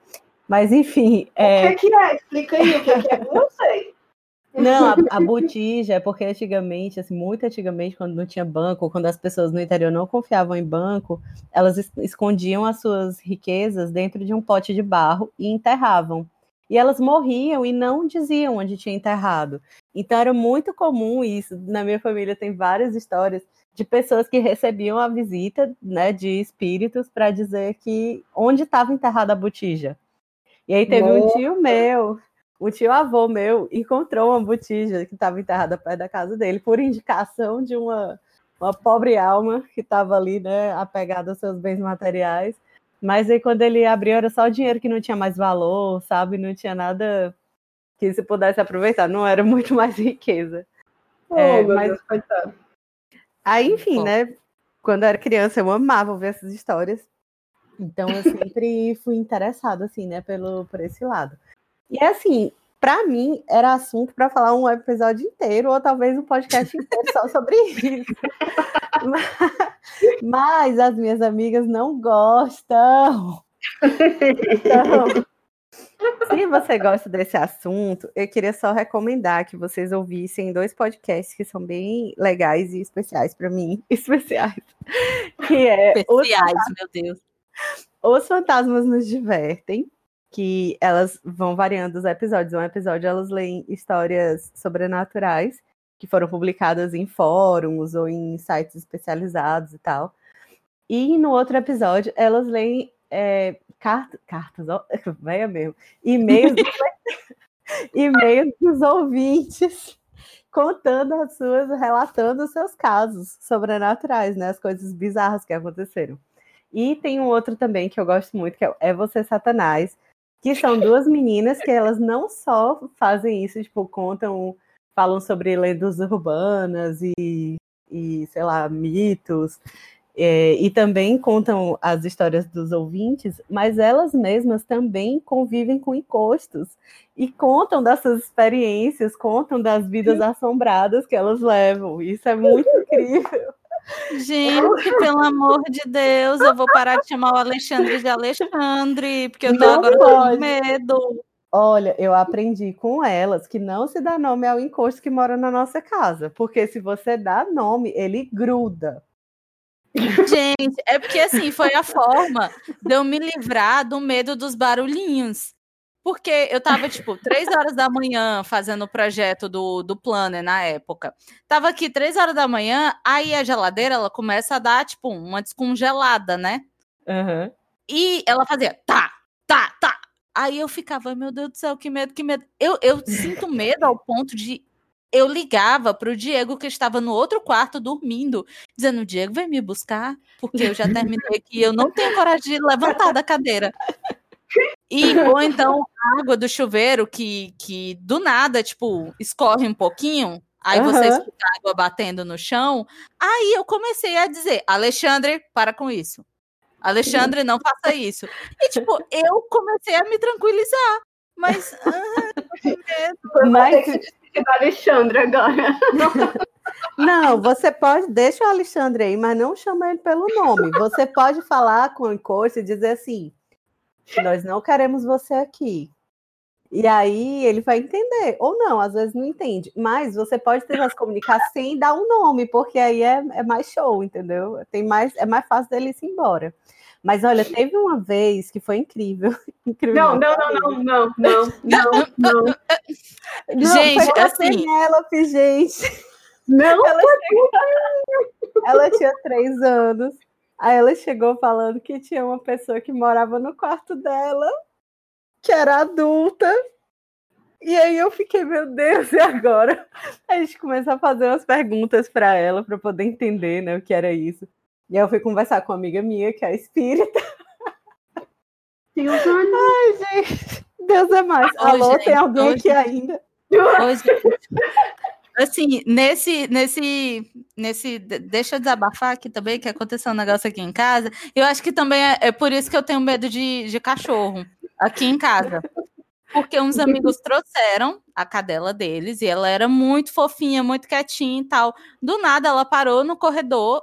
Mas enfim. É... O que, que é? Explica aí o que, que é. Não sei. Não, a, a botija é porque antigamente, assim, muito antigamente, quando não tinha banco, quando as pessoas no interior não confiavam em banco, elas escondiam as suas riquezas dentro de um pote de barro e enterravam. E elas morriam e não diziam onde tinha enterrado. Então era muito comum isso. Na minha família tem várias histórias de pessoas que recebiam a visita né, de espíritos para dizer que onde estava enterrada a botija. E aí teve Nossa. um tio meu, um tio avô meu, encontrou uma botija que estava enterrada perto da casa dele, por indicação de uma, uma pobre alma que estava ali, né, apegada aos seus bens materiais. Mas aí quando ele abriu, era só o dinheiro que não tinha mais valor, sabe? Não tinha nada que se pudesse aproveitar, não era muito mais riqueza. Oh, é, mas... Deus, coitado. Aí, enfim, Bom. né? Quando eu era criança, eu amava ouvir essas histórias. Então, eu sempre fui interessada, assim, né, pelo, por esse lado. E, assim, para mim, era assunto para falar um episódio inteiro, ou talvez um podcast inteiro só sobre isso. mas, mas as minhas amigas não gostam. Então, se você gosta desse assunto, eu queria só recomendar que vocês ouvissem dois podcasts que são bem legais e especiais para mim. Especiais. Que é especiais, meu Deus. Os Fantasmas Nos Divertem, que elas vão variando os episódios. Um episódio elas leem histórias sobrenaturais que foram publicadas em fóruns ou em sites especializados e tal. E no outro episódio, elas leem é, cartas, cartas, ó, venha mesmo, e-mails, e-mails dos ouvintes contando as suas, relatando os seus casos sobrenaturais, né, as coisas bizarras que aconteceram. E tem um outro também que eu gosto muito, que é, é Você Satanás, que são duas meninas que elas não só fazem isso, tipo, contam, falam sobre lendas urbanas e, e sei lá, mitos, é, e também contam as histórias dos ouvintes, mas elas mesmas também convivem com encostos e contam dessas experiências, contam das vidas assombradas que elas levam. Isso é muito incrível. Gente, pelo amor de Deus, eu vou parar de chamar o Alexandre de Alexandre, porque eu tô não agora com medo. Olha, eu aprendi com elas que não se dá nome ao encosto que mora na nossa casa, porque se você dá nome, ele gruda. Gente, é porque assim, foi a forma de eu me livrar do medo dos barulhinhos. Porque eu tava, tipo, três horas da manhã fazendo o projeto do, do Planner na época. Tava aqui três horas da manhã, aí a geladeira, ela começa a dar, tipo, uma descongelada, né? Uhum. E ela fazia tá, tá, tá. Aí eu ficava, meu Deus do céu, que medo, que medo. Eu, eu sinto medo ao ponto de eu ligava para o Diego que estava no outro quarto dormindo, dizendo: Diego, vem me buscar, porque eu já terminei aqui, eu não tenho coragem de levantar da cadeira. E, ou então a água do chuveiro que, que do nada, tipo, escorre um pouquinho, aí uhum. você escuta a água batendo no chão. Aí eu comecei a dizer: Alexandre, para com isso. Alexandre, não faça isso. E, tipo, eu comecei a me tranquilizar. Mas. Ah, mas Alexandre agora. Não, você pode, deixa o Alexandre aí, mas não chama ele pelo nome. Você pode falar com o encosto e dizer assim: nós não queremos você aqui. E aí ele vai entender, ou não, às vezes não entende. Mas você pode tentar se comunicar sem dar um nome, porque aí é, é mais show, entendeu? Tem mais, é mais fácil dele ir embora. Mas olha, teve uma vez que foi incrível. incrível não, não, não, não, não, não, não, não. não gente, foi assim. Penélope, gente. Não, ela, chegou, ela tinha três anos. Aí ela chegou falando que tinha uma pessoa que morava no quarto dela, que era adulta. E aí eu fiquei, meu Deus, e agora? A gente começou a fazer umas perguntas para ela para poder entender, né, o que era isso. E aí eu fui conversar com uma amiga minha, que é espírita. Deus Ai, gente. Deus é mais. Ô, Alô, gente, tem alguém aqui ainda? assim, nesse, nesse, nesse, deixa eu desabafar aqui também, que aconteceu um negócio aqui em casa. Eu acho que também é, é por isso que eu tenho medo de, de cachorro aqui em casa. porque uns amigos trouxeram a cadela deles e ela era muito fofinha, muito quietinha e tal. Do nada ela parou no corredor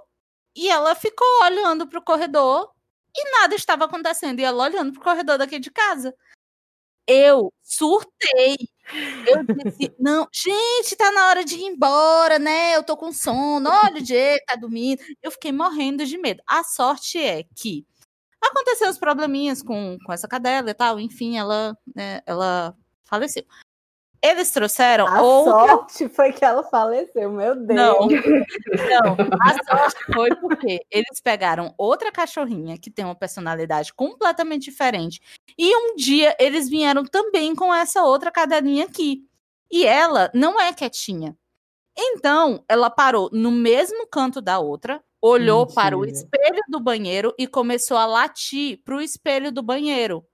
e ela ficou olhando pro corredor e nada estava acontecendo. E ela olhando pro corredor daqui de casa. Eu surtei. Eu disse, não, gente, tá na hora de ir embora, né? Eu tô com sono, olha o Diego, tá dormindo. Eu fiquei morrendo de medo. A sorte é que aconteceu os probleminhas com, com essa cadela e tal, enfim, ela, né, ela faleceu. Eles trouxeram a outra... sorte foi que ela faleceu, meu Deus. Não, não, a sorte foi porque eles pegaram outra cachorrinha que tem uma personalidade completamente diferente. E um dia eles vieram também com essa outra cadelinha aqui. E ela não é quietinha. Então, ela parou no mesmo canto da outra, olhou Mentira. para o espelho do banheiro e começou a latir para o espelho do banheiro.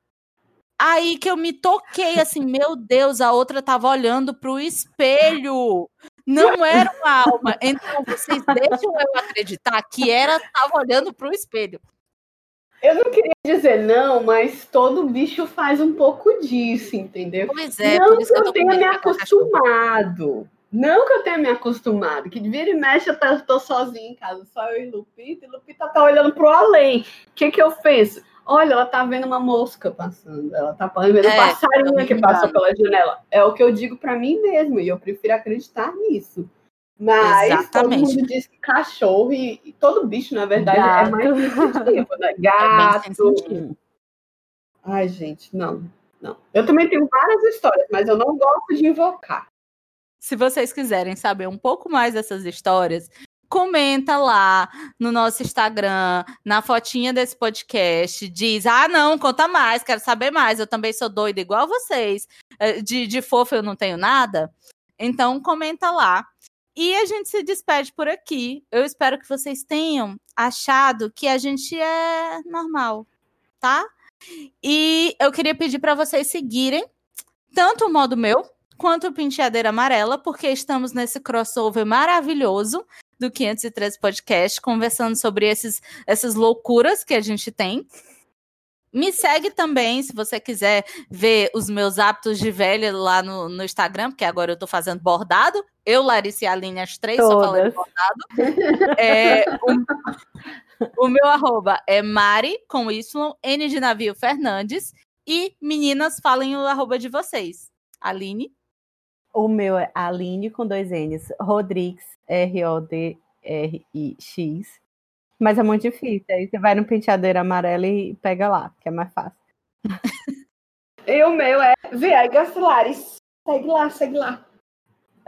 Aí que eu me toquei assim, meu Deus, a outra tava olhando pro espelho. Não era uma alma. Então vocês deixam eu acreditar que era tava olhando pro espelho. Eu não queria dizer não, mas todo bicho faz um pouco disso, entendeu? Pois é, não que eu, eu tenha me acostumado. Não que eu tenha me acostumado, que de vira e mexe eu tô, sozinha em casa, só eu e Lupita, e Lupita tá olhando pro além. O que que eu fiz? Olha, ela tá vendo uma mosca passando, ela tá vendo um é, passarinho que passou pela janela. É o que eu digo para mim mesmo, e eu prefiro acreditar nisso. Mas Exatamente. todo mundo diz que cachorro e, e todo bicho, na verdade, Gato. é mais sensitivo, né? É Gato. É Ai, gente, não, não. Eu também tenho várias histórias, mas eu não gosto de invocar. Se vocês quiserem saber um pouco mais dessas histórias, comenta lá no nosso Instagram, na fotinha desse podcast, diz: ah, não, conta mais, quero saber mais, eu também sou doida igual vocês, eh, de, de fofo eu não tenho nada. Então, comenta lá. E a gente se despede por aqui. Eu espero que vocês tenham achado que a gente é normal, tá? E eu queria pedir para vocês seguirem tanto o modo meu quanto o Penteadeira Amarela, porque estamos nesse crossover maravilhoso do 513 Podcast, conversando sobre esses, essas loucuras que a gente tem. Me segue também, se você quiser ver os meus hábitos de velha lá no, no Instagram, porque agora eu tô fazendo bordado. Eu, Larissa e Aline, as três, Todas. só falando bordado. É, o, o, meu arroba é Mari, com Y, N de navio Fernandes. E meninas, falem o arroba de vocês. Aline? O meu é Aline com dois N's, Rodrigues, R-O-D-R-I-X. Mas é muito difícil. Aí você vai no penteadeiro amarelo e pega lá, que é mais fácil. e o meu é Viegas Lares. Segue lá, segue lá.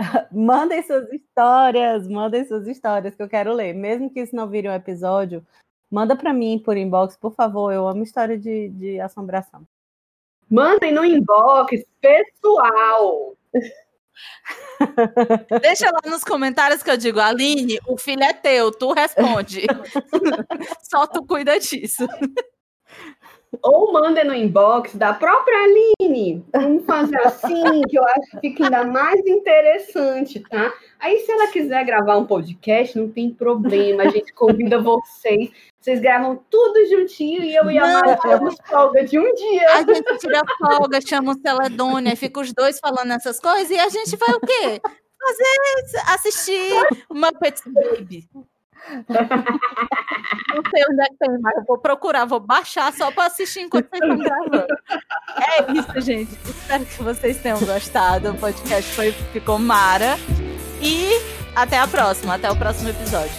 mandem suas histórias, mandem suas histórias que eu quero ler. Mesmo que isso não vire um episódio, manda para mim por inbox, por favor. Eu amo história de, de assombração. Mandem no inbox pessoal. Deixa lá nos comentários que eu digo, Aline, o filho é teu, tu responde. Só tu cuida disso. Ou manda no inbox da própria Aline. Vamos fazer assim, que eu acho que fica ainda mais interessante, tá? Aí, se ela quiser gravar um podcast, não tem problema. A gente convida vocês. Vocês gravam tudo juntinho e eu e a Mari tiramos folga de um dia. A gente tira folga, chama o Celadônia, fica os dois falando essas coisas e a gente vai o quê? Fazer, assistir Muppets Baby. Não sei onde é que tem, mas eu vou procurar, vou baixar só para assistir enquanto vocês estão gravando. É isso, gente. Espero que vocês tenham gostado. O podcast foi, ficou mara. E até a próxima, até o próximo episódio.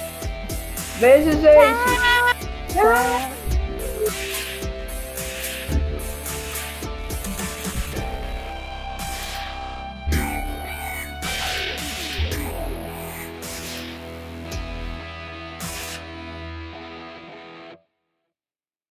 Beijo, gente. Tchau.